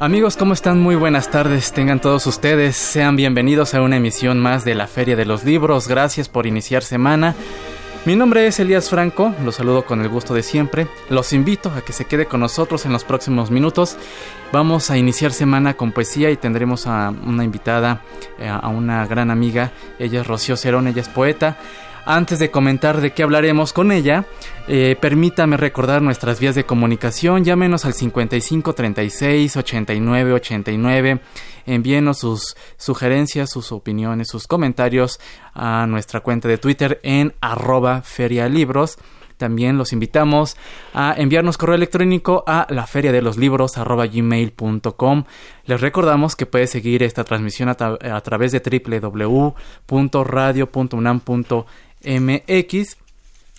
Amigos, ¿cómo están? Muy buenas tardes. Tengan todos ustedes. Sean bienvenidos a una emisión más de la Feria de los Libros. Gracias por iniciar semana. Mi nombre es Elías Franco, los saludo con el gusto de siempre. Los invito a que se quede con nosotros en los próximos minutos. Vamos a iniciar semana con poesía y tendremos a una invitada, eh, a una gran amiga. Ella es Rocío Cerón, ella es poeta. Antes de comentar de qué hablaremos con ella, eh, permítame recordar nuestras vías de comunicación. Llámenos al 55 36 89 89. Envíenos sus sugerencias, sus opiniones, sus comentarios a nuestra cuenta de Twitter en arroba ferialibros. También los invitamos a enviarnos correo electrónico a la de los libros gmail.com. Les recordamos que puede seguir esta transmisión a, a través de www.radio.unam.com MX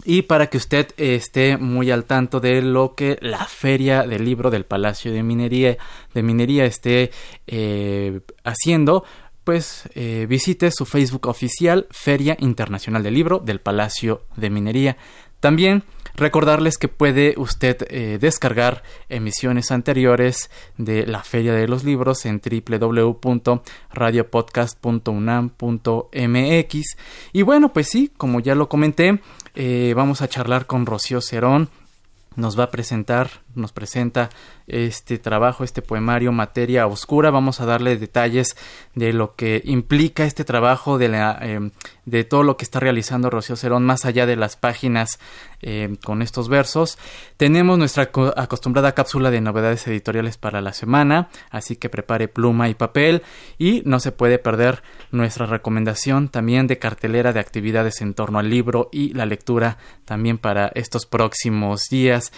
y para que usted esté muy al tanto de lo que la feria del libro del Palacio de Minería de Minería esté eh, haciendo pues eh, visite su Facebook oficial Feria Internacional del Libro del Palacio de Minería. También recordarles que puede usted eh, descargar emisiones anteriores de la Feria de los Libros en www.radiopodcast.unam.mx. Y bueno, pues sí, como ya lo comenté, eh, vamos a charlar con Rocío Cerón. Nos va a presentar, nos presenta este trabajo, este poemario Materia Oscura. Vamos a darle detalles de lo que implica este trabajo, de, em, de todo lo que está realizando Rocío Cerón, más allá de las páginas em, con estos versos. Tenemos nuestra acostumbrada cápsula de novedades editoriales para la semana, así que prepare pluma y papel y no se puede perder nuestra recomendación también de cartelera de actividades en torno al libro y la lectura también para estos próximos días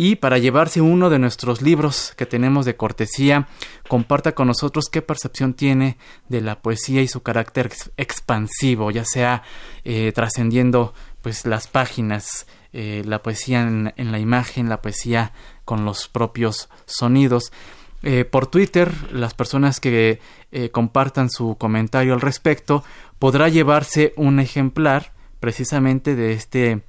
y para llevarse uno de nuestros libros que tenemos de cortesía, comparta con nosotros qué percepción tiene de la poesía y su carácter expansivo, ya sea eh, trascendiendo pues las páginas, eh, la poesía en, la imagen, la poesía con los propios sonidos. Eh, por Twitter, las personas que compartan su comentario al respecto podrá llevarse un ejemplar precisamente de este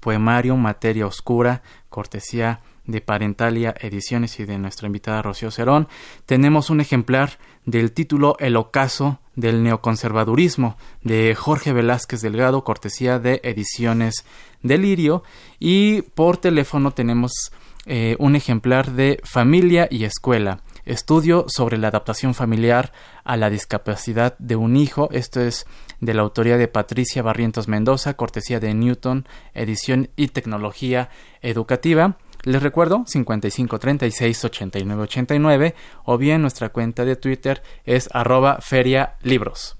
poemario Materia Oscura, cortesía de Parentalia Ediciones y de nuestra invitada Rocío Cerón, tenemos un ejemplar del título El ocaso del neoconservadurismo de Jorge Velázquez Delgado, cortesía de Ediciones Delirio, y por teléfono tenemos eh, un ejemplar de Familia y Escuela, estudio sobre la adaptación familiar a la discapacidad de un hijo. Esto es de la autoría de Patricia Barrientos Mendoza, cortesía de Newton, edición y tecnología educativa. Les recuerdo 55 36 89 89 o bien nuestra cuenta de Twitter es arroba feria libros.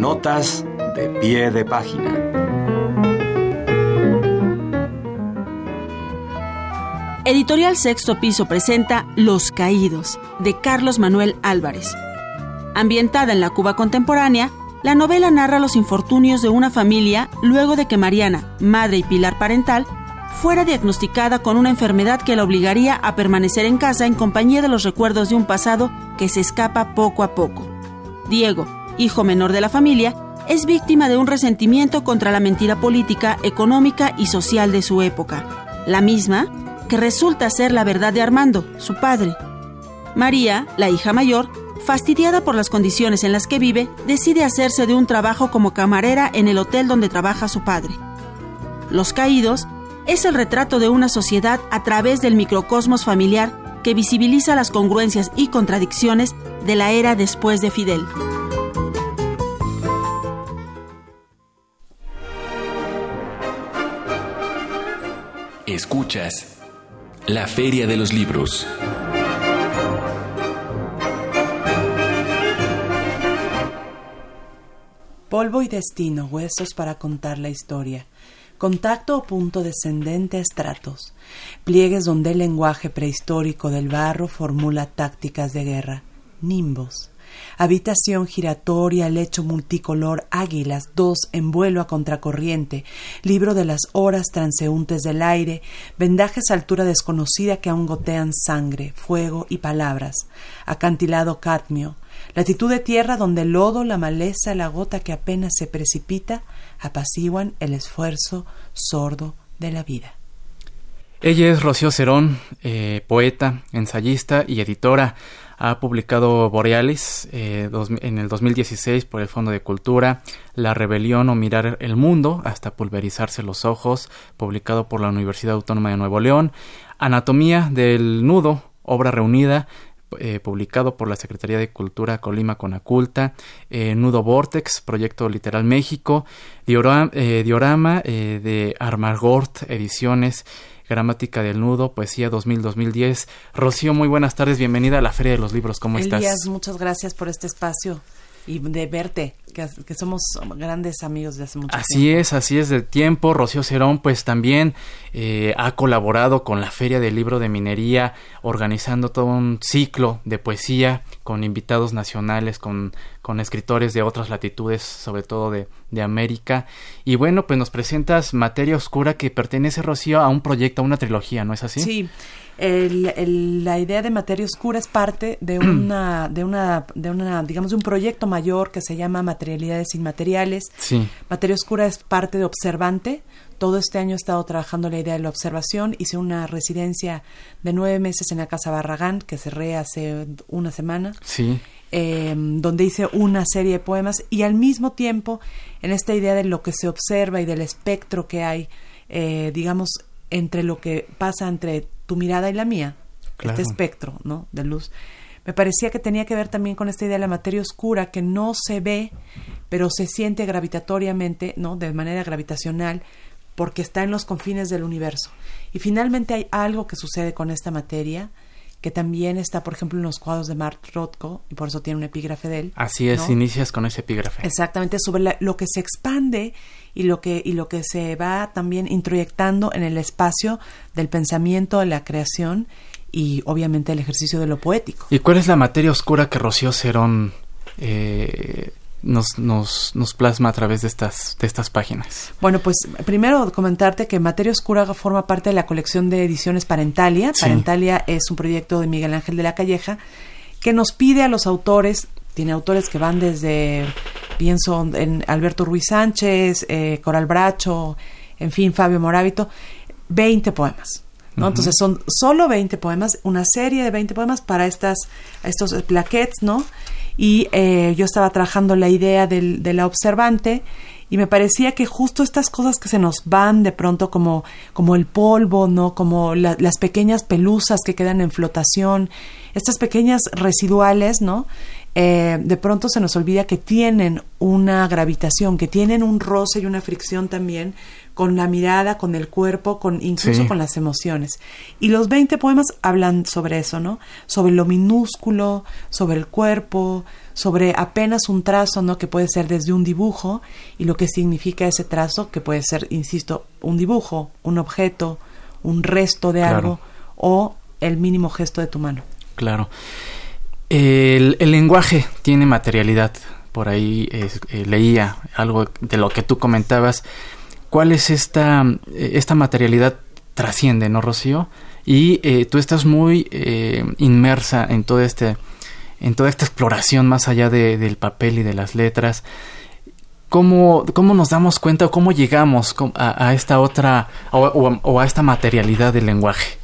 Notas de pie de página. Editorial Sexto Piso presenta Los Caídos, de Carlos Manuel Álvarez. Ambientada en la Cuba contemporánea, la novela narra los infortunios de una familia luego de que Mariana, madre y pilar parental, fuera diagnosticada con una enfermedad que la obligaría a permanecer en casa en compañía de los recuerdos de un pasado que se escapa poco a poco. Diego, hijo menor de la familia, es víctima de un resentimiento contra la mentira política, económica y social de su época, la misma que resulta ser la verdad de Armando, su padre. María, la hija mayor, fastidiada por las condiciones en las que vive, decide hacerse de un trabajo como camarera en el hotel donde trabaja su padre. Los Caídos es el retrato de una sociedad a través del microcosmos familiar que visibiliza las congruencias y contradicciones de la era después de Fidel. Escuchas la Feria de los Libros. Polvo y destino, huesos para contar la historia. contacto o punto descendente a estratos, pliegues donde el lenguaje prehistórico del barro formula tácticas de guerra, nimbos, habitación giratoria, lecho multicolor, águilas, dos en vuelo a contracorriente, libro de las horas transeúntes del aire, vendajes a altura desconocida que aún gotean sangre, fuego y palabras, acantilado cadmio, latitud de tierra donde el lodo, la maleza, la gota que apenas se precipita, apaciguan el esfuerzo sordo de la vida. Ella es Rocío Cerón, eh, poeta, ensayista y editora. Ha publicado Borealis eh, en el 2016 por el Fondo de Cultura, La Rebelión o Mirar el Mundo hasta pulverizarse los ojos, publicado por la Universidad Autónoma de Nuevo León, Anatomía del Nudo, obra reunida, eh, publicado por la Secretaría de Cultura Colima Conaculta, eh, Nudo Vortex, Proyecto Literal México, Diorama, Diorama de Armagort Ediciones, Gramática del Nudo, Poesía 2000-2010. Rocío, muy buenas tardes, bienvenida a la Feria de los Libros, ¿cómo Elías, estás? muchas gracias por este espacio y de verte, que, que, somos grandes amigos de hace mucho así tiempo. Así es, así es de tiempo. Rocío Cerón, pues también eh, ha colaborado con la Feria del Libro de Minería, organizando todo un ciclo de poesía con invitados nacionales, con, con escritores de otras latitudes, sobre todo de, de América. Y bueno, pues nos presentas Materia Oscura que pertenece, Rocío, a un proyecto, a una trilogía, ¿no es así? Sí. El, el, la idea de materia oscura es parte de una, de una, de una, digamos, de un proyecto mayor que se llama Materialidades Inmateriales. Sí. Materia oscura es parte de Observante. Todo este año he estado trabajando la idea de la observación. Hice una residencia de nueve meses en la Casa Barragán, que cerré hace una semana. Sí. Eh, donde hice una serie de poemas y al mismo tiempo en esta idea de lo que se observa y del espectro que hay, eh, digamos, entre lo que pasa entre tu mirada y la mía, claro. este espectro ¿no? de luz, me parecía que tenía que ver también con esta idea de la materia oscura que no se ve, pero se siente gravitatoriamente, ¿no? de manera gravitacional, porque está en los confines del universo. Y finalmente hay algo que sucede con esta materia, que también está, por ejemplo, en los cuadros de Mark Rothko, y por eso tiene un epígrafe de él. Así es, ¿no? inicias con ese epígrafe. Exactamente, sobre la, lo que se expande y lo que, y lo que se va también introyectando en el espacio del pensamiento, de la creación y obviamente el ejercicio de lo poético. ¿Y cuál es la materia oscura que Rocío Cerón eh, nos, nos, nos plasma a través de estas, de estas páginas? Bueno, pues primero comentarte que Materia Oscura forma parte de la colección de ediciones Parentalia. Sí. Parentalia es un proyecto de Miguel Ángel de la Calleja que nos pide a los autores, tiene autores que van desde, pienso en Alberto Ruiz Sánchez, eh, Coral Bracho, en fin, Fabio Morábito, 20 poemas. ¿no? Uh -huh. Entonces son solo 20 poemas, una serie de 20 poemas para estas, estos plaquettes, ¿no? Y eh, yo estaba trabajando la idea del, de la observante y me parecía que justo estas cosas que se nos van de pronto como, como el polvo, ¿no? Como la, las pequeñas pelusas que quedan en flotación, estas pequeñas residuales, ¿no? Eh, de pronto se nos olvida que tienen una gravitación, que tienen un roce y una fricción también con la mirada, con el cuerpo, con incluso Sí. con las emociones. Y los 20 poemas hablan sobre eso, ¿no? Sobre lo minúsculo, sobre el cuerpo, sobre apenas un trazo, ¿no? Que puede ser desde un dibujo y lo que significa ese trazo, que puede ser, insisto, un dibujo, un objeto, un resto de Claro. algo o el mínimo gesto de tu mano. Claro. El, el lenguaje tiene materialidad. Por ahí eh, eh, leía algo de lo que tú comentabas. ¿Cuál es esta, eh, esta materialidad? Trasciende, ¿no, Rocío? Y eh, tú estás muy eh, inmersa en todo este, en toda esta exploración más allá de, del papel y de las letras. ¿Cómo, cómo nos damos cuenta o cómo llegamos a, a esta otra o, o- o a esta materialidad del lenguaje?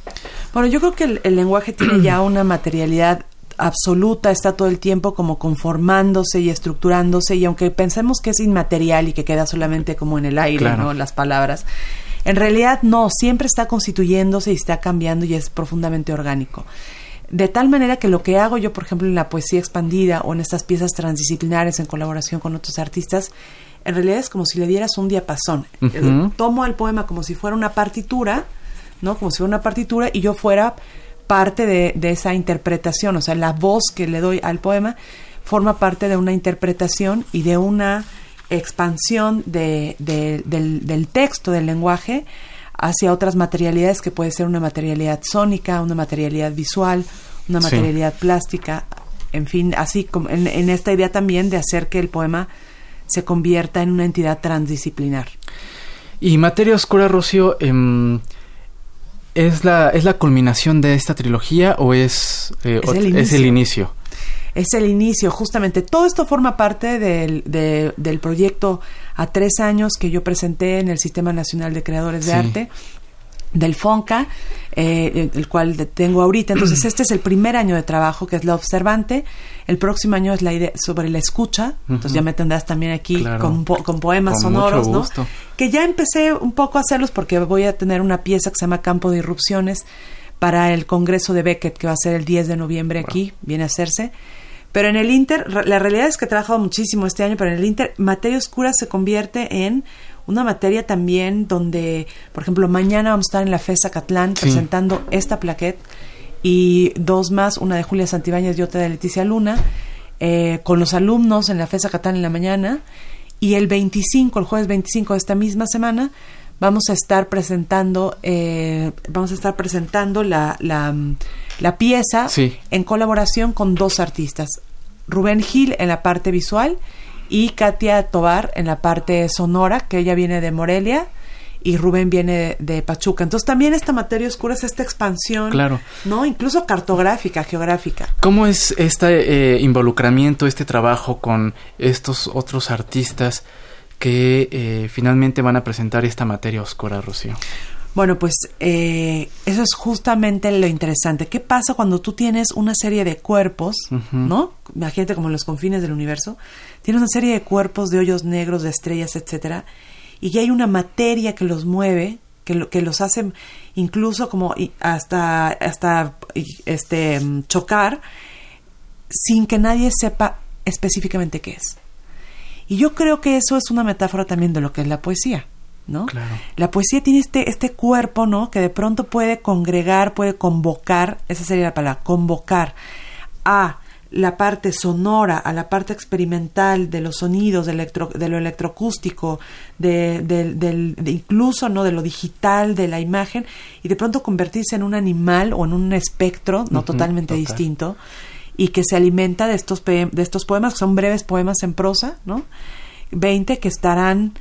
Bueno, yo creo que el, el lenguaje tiene ya una materialidad absoluta, está todo el tiempo como conformándose y estructurándose y aunque pensemos que es inmaterial y que queda solamente como en el aire, Claro. ¿no? Las palabras, en realidad no, siempre está constituyéndose y está cambiando y es profundamente orgánico. De tal manera que lo que hago yo, por ejemplo, en la poesía expandida o en estas piezas transdisciplinares en colaboración con otros artistas, en realidad es como si le dieras un diapasón. Tomo el poema como si fuera una partitura, ¿no? Como si fuera una partitura y yo fuera parte de, de esa interpretación, o sea, la voz que le doy al poema forma parte de una interpretación y de una expansión de, de- del, del texto, del lenguaje, hacia otras materialidades que puede ser una materialidad sónica, una materialidad visual, una Sí. materialidad plástica, en fin, así como en, en esta idea también de hacer que el poema se convierta en una entidad transdisciplinar. Y Materia Oscura, Rocío, em, ¿es, la, ¿es la culminación de esta trilogía o es, eh, Es el es el inicio. Es el inicio, justamente. Todo esto forma parte del, de- del proyecto a tres años que yo presenté en el Sistema Nacional de Creadores de. Arte del FONCA, eh, el cual tengo ahorita. Entonces, este es el primer año de trabajo, que es la observante. El próximo año es la idea sobre la escucha. Entonces, ya me tendrás también aquí Claro. con, po- con poemas Con sonoros, ¿no? Que ya empecé un poco a hacerlos porque voy a tener una pieza que se llama Campo de Irrupciones para el Congreso de Beckett, que va a ser el 10 de noviembre aquí, viene a hacerse. Pero en el Inter, la realidad es que he trabajado muchísimo este año, pero en el Inter, materia oscura se convierte en una materia también donde, por ejemplo, mañana vamos a estar en la FESA Catlán Sí. presentando esta plaquette y dos más, una de Julia Santibáñez y otra de Leticia Luna, eh, con los alumnos en la FESA Catlán en la mañana. Y el 25, el jueves 25 de esta misma semana, vamos a estar presentando, eh, vamos a estar presentando la, la, la pieza Sí. en colaboración con dos artistas, Rubén Gil en la parte visual y Katia Tobar en la parte sonora, que ella viene de Morelia y Rubén viene de, de Pachuca. Entonces también esta materia oscura es esta expansión, Claro. ¿no? Incluso cartográfica, geográfica. ¿Cómo es este eh, involucramiento, este trabajo con estos otros artistas que eh, finalmente van a presentar esta materia oscura, Rocío? Bueno, pues eh, eso es justamente lo interesante. ¿Qué pasa cuando tú tienes una serie de cuerpos. ¿no? Imagínate como en los confines del universo. Tienes una serie de cuerpos de hoyos negros, de estrellas, etcétera, y ya hay una materia que los mueve, que, lo, que los hace incluso como hasta hasta este mm, chocar, sin que nadie sepa específicamente qué es. Y yo creo que eso es una metáfora también de lo que es la poesía, ¿no? Claro. La poesía tiene este, este cuerpo, ¿no? Que de pronto puede congregar, puede convocar, esa sería la palabra, convocar a la parte sonora, a la parte experimental de los sonidos, de, electro, de lo electroacústico, de, incluso no de lo digital, de la imagen, y de pronto convertirse en un animal o en un espectro, no totalmente total. distinto, y que se alimenta de estos, de estos poemas, que son breves poemas en prosa, ¿no? 20 que estarán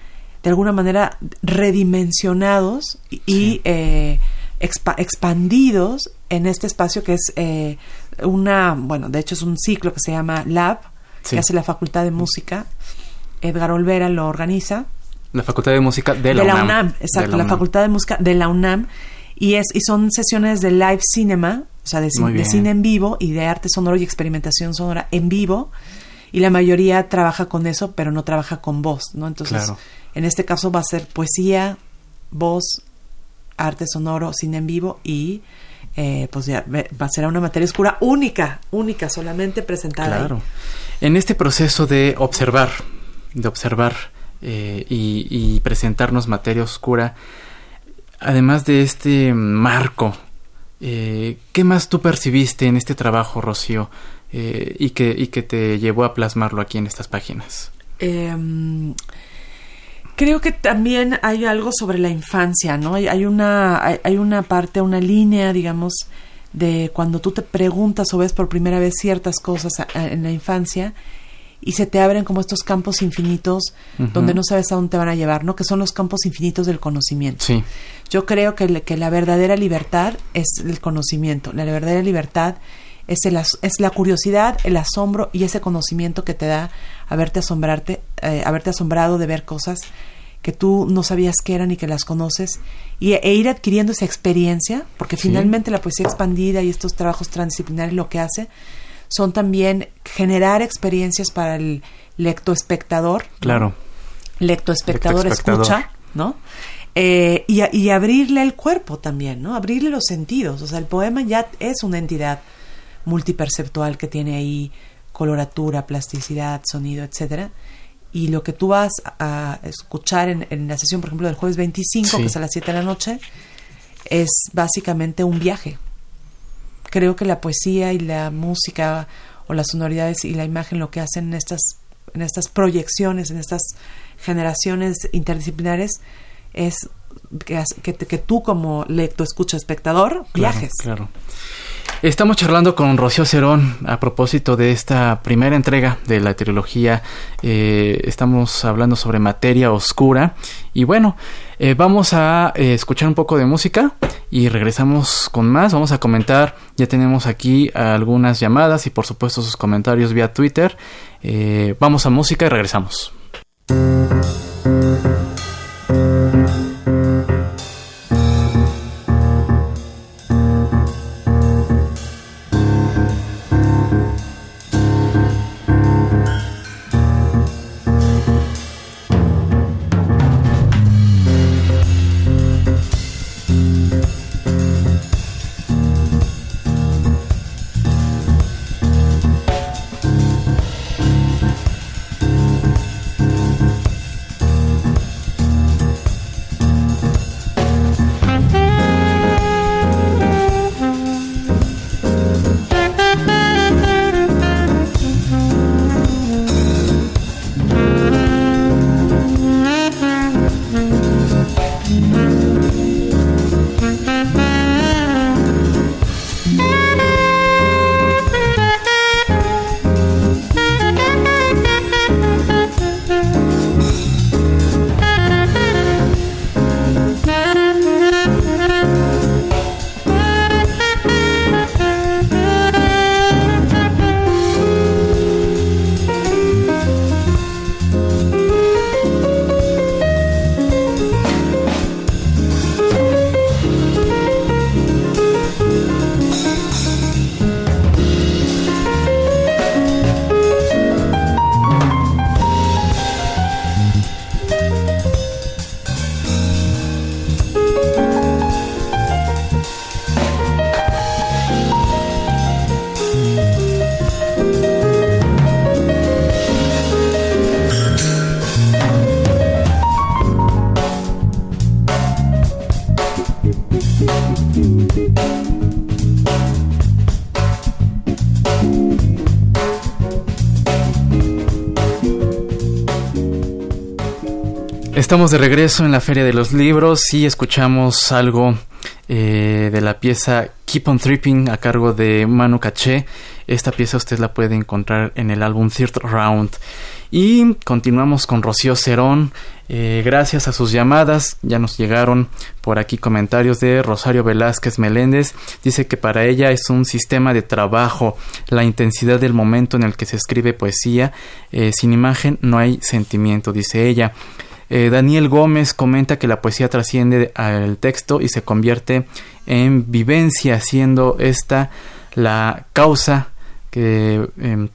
de alguna manera redimensionados y Sí. eh, expa- expandidos en este espacio que es eh, una, bueno, de hecho es un ciclo que se llama Lab, Sí. que hace la Facultad de Música. Edgar Olvera lo organiza. La Facultad de Música de la, de la UNAM. Exacto, la, UNAM. Facultad de Música de la UNAM. Y, es, y son sesiones de live cinema, o sea, de, cine en vivo y de arte sonoro y experimentación sonora en vivo. Y la mayoría trabaja con eso, pero no trabaja con voz, ¿no? Entonces, Claro. En este caso va a ser poesía, voz, arte sonoro, cine en vivo y eh, pues ya va a ser una materia oscura única, única, solamente presentada. ahí. Claro. En este proceso de observar, de observar eh, y, y presentarnos materia oscura, además de este marco, eh, ¿qué más tú percibiste en este trabajo, Rocío, eh, y, que, y que te llevó a plasmarlo aquí en estas páginas? Creo que también hay algo sobre la infancia, ¿no? Hay, hay una, hay, hay una parte, una línea, digamos, de cuando tú te preguntas o ves por primera vez ciertas cosas a- a- en la infancia y se te abren como estos campos infinitos donde no sabes a dónde te van a llevar, ¿no? Que son los campos infinitos del conocimiento. Sí, Yo creo que, le- que la verdadera libertad es el conocimiento. La verdadera libertad es, el as- es la curiosidad, el asombro y ese conocimiento que te da haberte asombrarte, eh, haberte asombrado de ver cosas que tú no sabías que eran y que las conoces y, e ir adquiriendo esa experiencia, porque Sí. finalmente la poesía expandida y estos trabajos transdisciplinares lo que hace son también generar experiencias para el lectoespectador. claro. lectoespectador Lectoespectador. escucha, ¿no? Eh, y, y abrirle el cuerpo también, ¿no? Abrirle los sentidos. O sea, el poema ya es una entidad multiperceptual que tiene ahí coloratura, plasticidad, sonido, etcétera. Y lo que tú vas a escuchar en, en la sesión, por ejemplo, del jueves 25, Sí. que es a las 7 de la noche, es básicamente un viaje. Creo que la poesía y la música o las sonoridades y la imagen lo que hacen en estas en estas proyecciones, en estas generaciones interdisciplinares, es que, que, tú como lector, escucha, espectador, viajes. Claro. Estamos charlando con Rocío Cerón a propósito de esta primera entrega de la trilogía. Eh, estamos hablando sobre materia oscura. Y bueno, eh, vamos a eh, escuchar un poco de música y regresamos con más. Vamos a comentar. Ya tenemos aquí algunas llamadas y por supuesto sus comentarios vía Twitter. vamos a música y regresamos. Estamos de regreso en la Feria de los Libros y escuchamos algo eh, de la pieza Keep on Tripping a cargo de Manu Caché. Esta pieza usted la puede encontrar en el álbum Third Round. Y continuamos con Rocío Cerón. Eh, gracias a sus llamadas, ya nos llegaron por aquí comentarios de Rosario Velázquez Meléndez. Dice que para ella es un sistema de trabajo, la intensidad del momento en el que se escribe poesía. Eh, sin imagen no hay sentimiento, dice ella. Eh, Daniel Gómez comenta que la poesía trasciende al texto y se convierte en vivencia, siendo esta la causa que, em,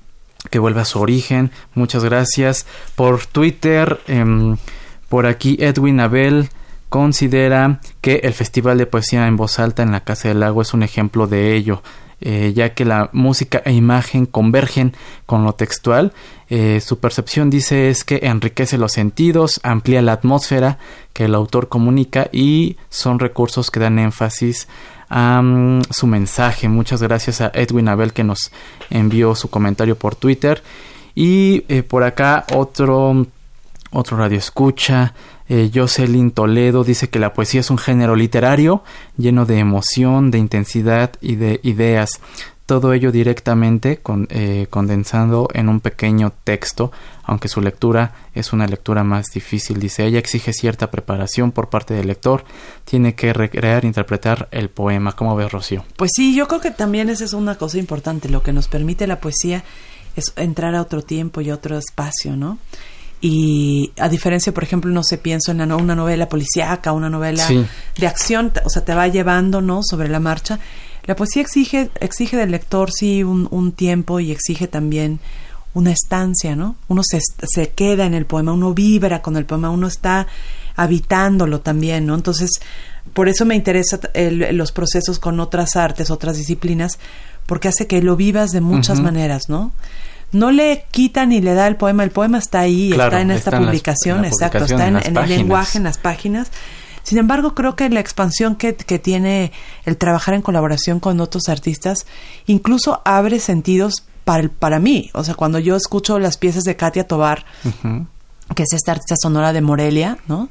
que vuelve a su origen. Muchas gracias. Por Twitter, em, por aquí Edwin Abel considera que el Festival de Poesía en Voz Alta en la Casa del Lago es un ejemplo de ello. Eh, ya que la música e imagen convergen con lo textual. Eh, su percepción dice es que enriquece los sentidos, amplía la atmósfera que el autor comunica y son recursos que dan énfasis a mm, su mensaje. Muchas gracias a Edwin Abel que nos envió su comentario por Twitter. Y eh, por acá otro, otro radio escucha eh, Jocelyn Toledo dice que la poesía es un género literario lleno de emoción, de intensidad y de ideas. Todo ello directamente con, eh, condensando en un pequeño texto, aunque su lectura es una lectura más difícil. Dice ella exige cierta preparación por parte del lector, tiene que recrear, interpretar el poema. ¿Cómo ves, Rocío? Pues sí, yo creo que también esa es una cosa importante. Lo que nos permite la poesía es entrar a otro tiempo y otro espacio, ¿no? Y a diferencia, por ejemplo, no sé, pienso en una novela policíaca, una novela de acción, o sea, te va llevando, ¿no? Sobre la marcha. La poesía exige, exige del lector, sí, un, un tiempo y exige también una estancia, ¿no? Uno se, se queda en el poema, uno vibra con el poema, uno está habitándolo también, ¿no? Entonces, por eso me interesa los procesos con otras artes, otras disciplinas, porque hace que lo vivas de muchas maneras, ¿no? No le quita ni le da el poema, el poema está ahí, está en esta publicación, exacto, está en, el lenguaje, en las páginas. Sin embargo, creo que la expansión que, que, tiene el trabajar en colaboración con otros artistas incluso abre sentidos para, el- para mí. O sea, cuando yo escucho las piezas de Katia Tobar, que es esta artista sonora de Morelia, ¿no?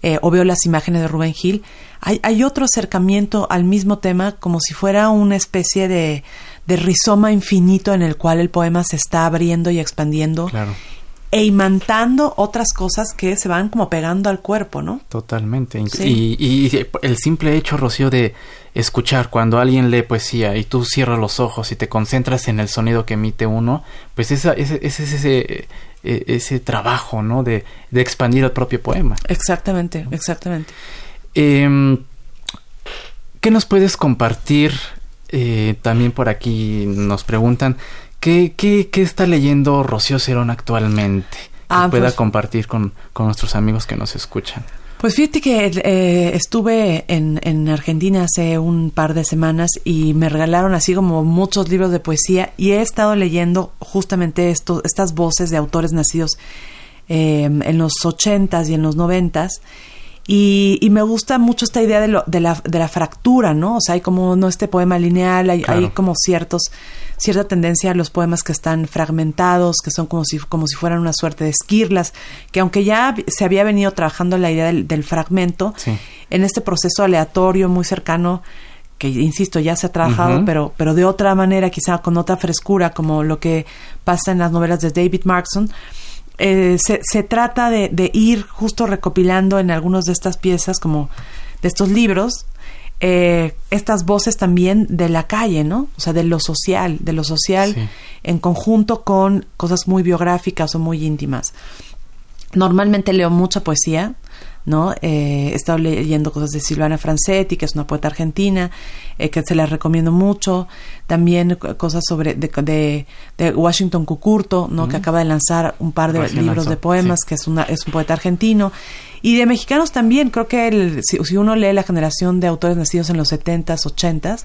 Eh, o veo las imágenes de Rubén Gil, hay, hay otro acercamiento al mismo tema como si fuera una especie de, de rizoma infinito en el cual el poema se está abriendo y expandiendo Claro. e imantando otras cosas que se van como pegando al cuerpo, ¿no? Totalmente. Sí. Y, y el simple hecho, Rocío, de escuchar cuando alguien lee poesía y tú cierras los ojos y te concentras en el sonido que emite uno, pues esa, ese, ese, ese, eh, ese trabajo, ¿no? De, de expandir el propio poema. Exactamente, exactamente. Em, ¿Qué nos puedes compartir? Eh, también por aquí nos preguntan, ¿qué, qué, qué está leyendo Rocío Cerón actualmente? Que Ah, pueda pues- compartir con, con nuestros amigos que nos escuchan. Pues fíjate que eh, estuve en, en Argentina hace un par de semanas y me regalaron así como muchos libros de poesía y he estado leyendo justamente esto, estas voces de autores nacidos eh, en los ochentas y en los noventas y, y me gusta mucho esta idea de, lo, de, la, de la fractura, ¿no? O sea, hay como no este poema lineal, hay, Claro. hay como ciertos cierta tendencia a los poemas que están fragmentados, que son como si, como si fueran una suerte de esquirlas, que aunque ya se había venido trabajando la idea del, del fragmento, Sí. en este proceso aleatorio muy cercano, que insisto, ya se ha trabajado, pero, pero de otra manera, quizá con otra frescura, como lo que pasa en las novelas de David Markson, eh, se, se trata de, de ir justo recopilando en algunas de estas piezas, como de estos libros, eh, estas voces también de la calle, ¿no? O sea, de lo social, de lo social Sí. en conjunto con cosas muy biográficas o muy íntimas. Normalmente leo mucha poesía, ¿no? Eh, he estado leyendo cosas de Silvana Francetti, que es una poeta argentina, eh, que se las recomiendo mucho. También co- cosas sobre de, de, de Washington Cucurto, ¿no? Que acaba de lanzar un par de Recién libros lanzó, de poemas, sí. que es, una, es un poeta argentino. Y de mexicanos también, creo que el- si, si uno lee la generación de autores nacidos en los 70s, 80s,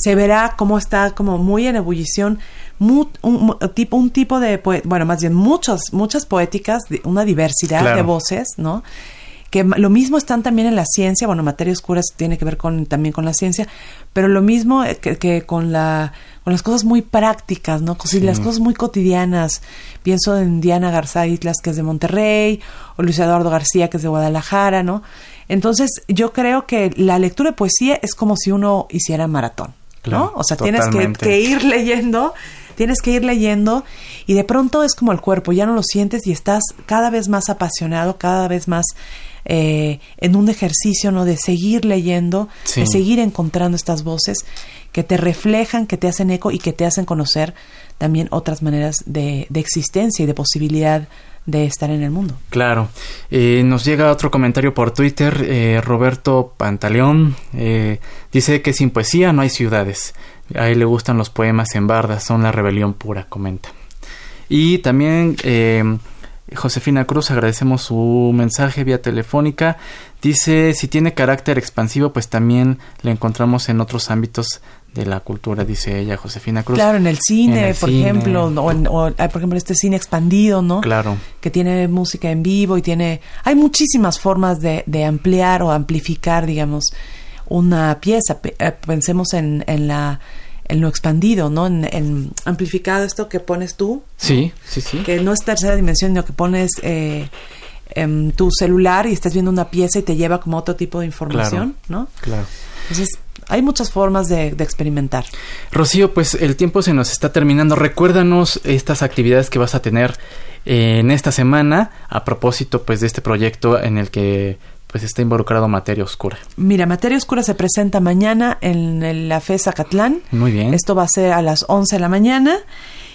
se verá cómo está como muy en ebullición mu- un, tipo, un tipo de, bueno, más bien muchas, muchas poéticas, de- una diversidad Claro. de voces, ¿no? Que lo mismo están también en la ciencia, bueno, materia oscura tiene que ver con, también con la ciencia, pero lo mismo eh, que, que con la con las cosas muy prácticas, ¿no? Sí. Las cosas muy cotidianas. Pienso en Diana Garza Islas, que es de Monterrey, o Luis Eduardo García, que es de Guadalajara, ¿no? Entonces, yo creo que la lectura de poesía es como si uno hiciera maratón, ¿no? Claro, O sea, tienes que, que ir leyendo, tienes que ir leyendo y de pronto es como el cuerpo, ya no lo sientes y estás cada vez más apasionado, cada vez más eh, en un ejercicio, ¿no? De seguir leyendo, Sí. de seguir encontrando estas voces que te reflejan, que te hacen eco y que te hacen conocer también otras maneras de, de existencia y de posibilidad de estar en el mundo. Claro. Eh, nos llega otro comentario por Twitter. eh, Roberto Pantaleón eh, dice que sin poesía no hay ciudades. A él le gustan los poemas en bardas, son la rebelión pura, comenta. Y también eh, Josefina Cruz, agradecemos su mensaje vía telefónica. Dice, si tiene carácter expansivo, pues también le encontramos en otros ámbitos de la cultura, dice ella, Josefina Cruz. Claro, en el cine, En el por cine. ejemplo, o, en- o, por ejemplo, este cine expandido, ¿no? Claro. que tiene música en vivo y tiene... Hay muchísimas formas de, de ampliar o amplificar, digamos, una pieza. Eh, Pensemos en, en, la, en lo expandido, ¿no? En, en amplificado esto que pones tú, Sí, sí, sí. que no es tercera dimensión, sino que pones eh, em, tu celular y estás viendo una pieza y te lleva como otro tipo de información, ¿no? Claro. Entonces, hay muchas formas de, de experimentar. Rocío, pues el tiempo se nos está terminando. Recuérdanos estas actividades que vas a tener eh, en esta semana a propósito pues de este proyecto en el que pues está involucrado Materia Oscura. Mira, Materia Oscura se presenta mañana en el- la FES Zacatlán. Muy bien. Esto va a ser a las 11 de la mañana.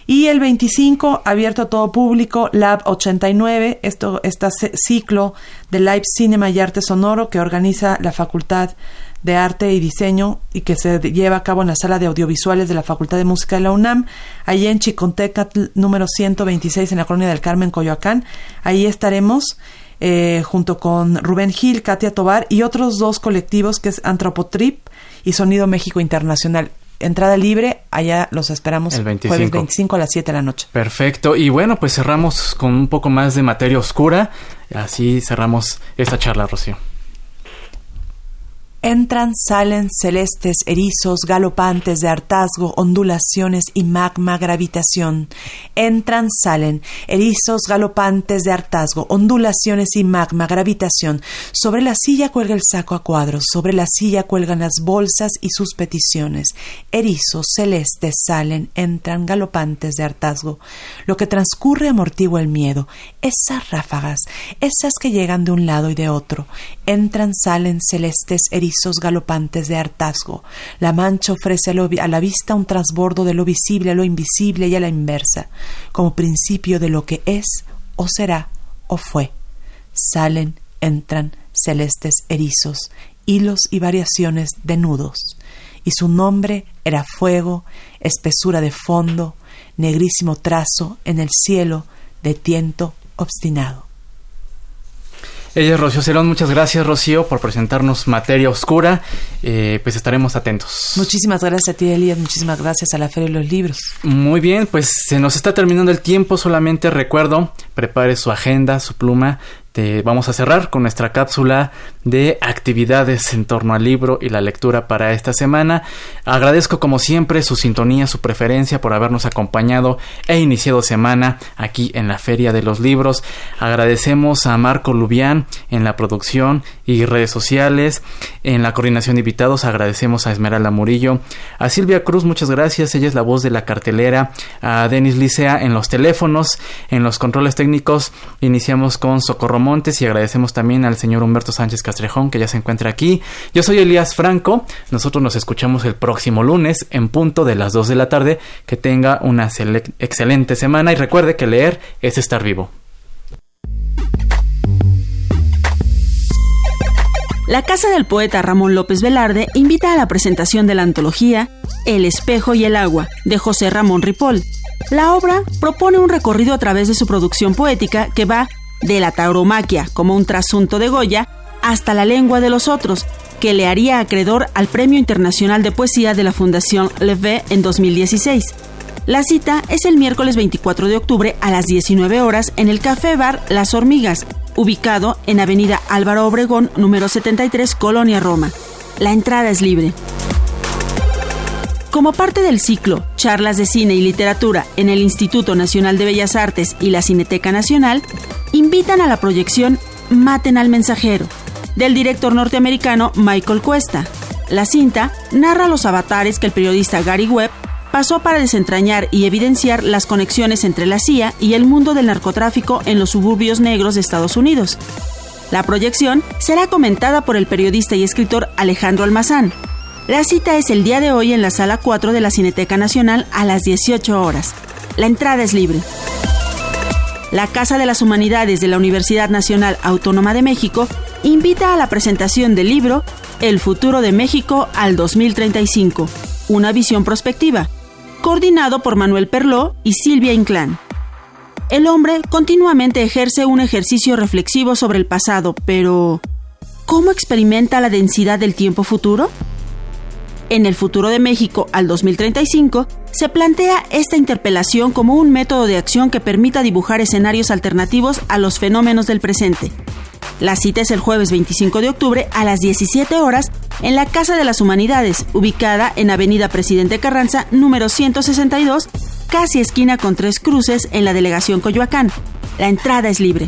Y el 25, abierto a todo público, Lab 89, esto, este ciclo de Live Cinema y Arte Sonoro que organiza la Facultad de Arte y Diseño y que se lleva a cabo en la Sala de Audiovisuales de la Facultad de Música de la UNAM, allí en Chicontecatl, número 126, en la Colonia del Carmen, Coyoacán. Ahí estaremos eh, junto con Rubén Gil, Katia Tobar y otros dos colectivos que es Antropotrip y Sonido México Internacional. Entrada libre, allá los esperamos El 25. jueves 25 a las 7 de la noche. Perfecto. Y bueno, pues cerramos con un poco más de Materia Oscura. Así cerramos esta charla, Rocío. Entran, salen celestes erizos galopantes de hartazgo, ondulaciones y magma gravitación. Entran, salen erizos galopantes de hartazgo, ondulaciones y magma gravitación. Sobre la silla cuelga el saco a cuadros, sobre la silla cuelgan las bolsas y sus peticiones. Erizos celestes salen, entran galopantes de hartazgo. Lo que transcurre amortigua el miedo. Esas ráfagas, esas que llegan de un lado y de otro. Entran, salen celestes erizos galopantes de hartazgo. La mancha ofrece a, la vista un transbordo de lo visible a lo invisible y a la inversa, como principio de lo que es o será o fue. Salen, entran celestes erizos, hilos y variaciones de nudos. Y su nombre era fuego, espesura de fondo, negrísimo trazo en el cielo de tiento obstinado. Ella es Rocío Cerón. Muchas gracias, Rocío, por presentarnos materia oscura. Eh, pues estaremos atentos. Muchísimas gracias a ti, Elías. Muchísimas gracias a la Feria de los Libros. Muy bien, pues se nos está terminando el tiempo. Solamente recuerdo, prepare su agenda, su pluma vamos a cerrar con nuestra cápsula de actividades en torno al libro y la lectura para esta semana. Agradezco como siempre su sintonía, su preferencia por habernos acompañado e iniciado semana aquí en la Feria de los Libros. Agradecemos a Marco Lubián en la producción y redes sociales. En la coordinación de invitados agradecemos a Esmeralda Murillo, a Silvia Cruz, muchas gracias, ella es la voz de la cartelera, a Denis Licea en los teléfonos, en los controles técnicos iniciamos con Socorro Montes y agradecemos también al señor Humberto Sánchez Castrejón que ya se encuentra aquí. Yo soy Elías Franco, nosotros nos escuchamos el próximo lunes en punto de las 2 de la tarde. Que tenga una excelente semana y recuerde que leer es estar vivo. La Casa del Poeta Ramón López Velarde invita a la presentación de la antología El espejo y el agua de José Ramón Ripoll. La obra propone un recorrido a través de su producción poética que va de la tauromaquia como un trasunto de Goya hasta la lengua de los otros, que le haría acreedor al Premio Internacional de Poesía de la Fundación Levé en 2016. La cita es el miércoles 24 de octubre a las 19 horas en el Café Bar Las Hormigas, ubicado en Avenida Álvaro Obregón, número 73, Colonia Roma. La entrada es libre. Como parte del ciclo Charlas de Cine y Literatura en el Instituto Nacional de Bellas Artes y la Cineteca Nacional, invitan a la proyección Maten al Mensajero, del director norteamericano Michael Cuesta. La cinta narra los avatares que el periodista Gary Webb pasó para desentrañar y evidenciar las conexiones entre la CIA y el mundo del narcotráfico en los suburbios negros de Estados Unidos. La proyección será comentada por el periodista y escritor Alejandro Almazán, la cita es el día de hoy en la sala 4 de la Cineteca Nacional a las 18 horas. La entrada es libre. La Casa de las Humanidades de la Universidad Nacional Autónoma de México invita a la presentación del libro El futuro de México al 2035, una visión prospectiva, coordinado por Manuel Perló y Silvia Inclán. El hombre continuamente ejerce un ejercicio reflexivo sobre el pasado, pero ¿cómo experimenta la densidad del tiempo futuro? En el futuro de México al 2035, se plantea esta interpelación como un método de acción que permita dibujar escenarios alternativos a los fenómenos del presente. La cita es el jueves 25 de octubre a las 17 horas en la Casa de las Humanidades, ubicada en Avenida Presidente Carranza, número 162, casi esquina con tres cruces en la delegación Coyoacán. La entrada es libre.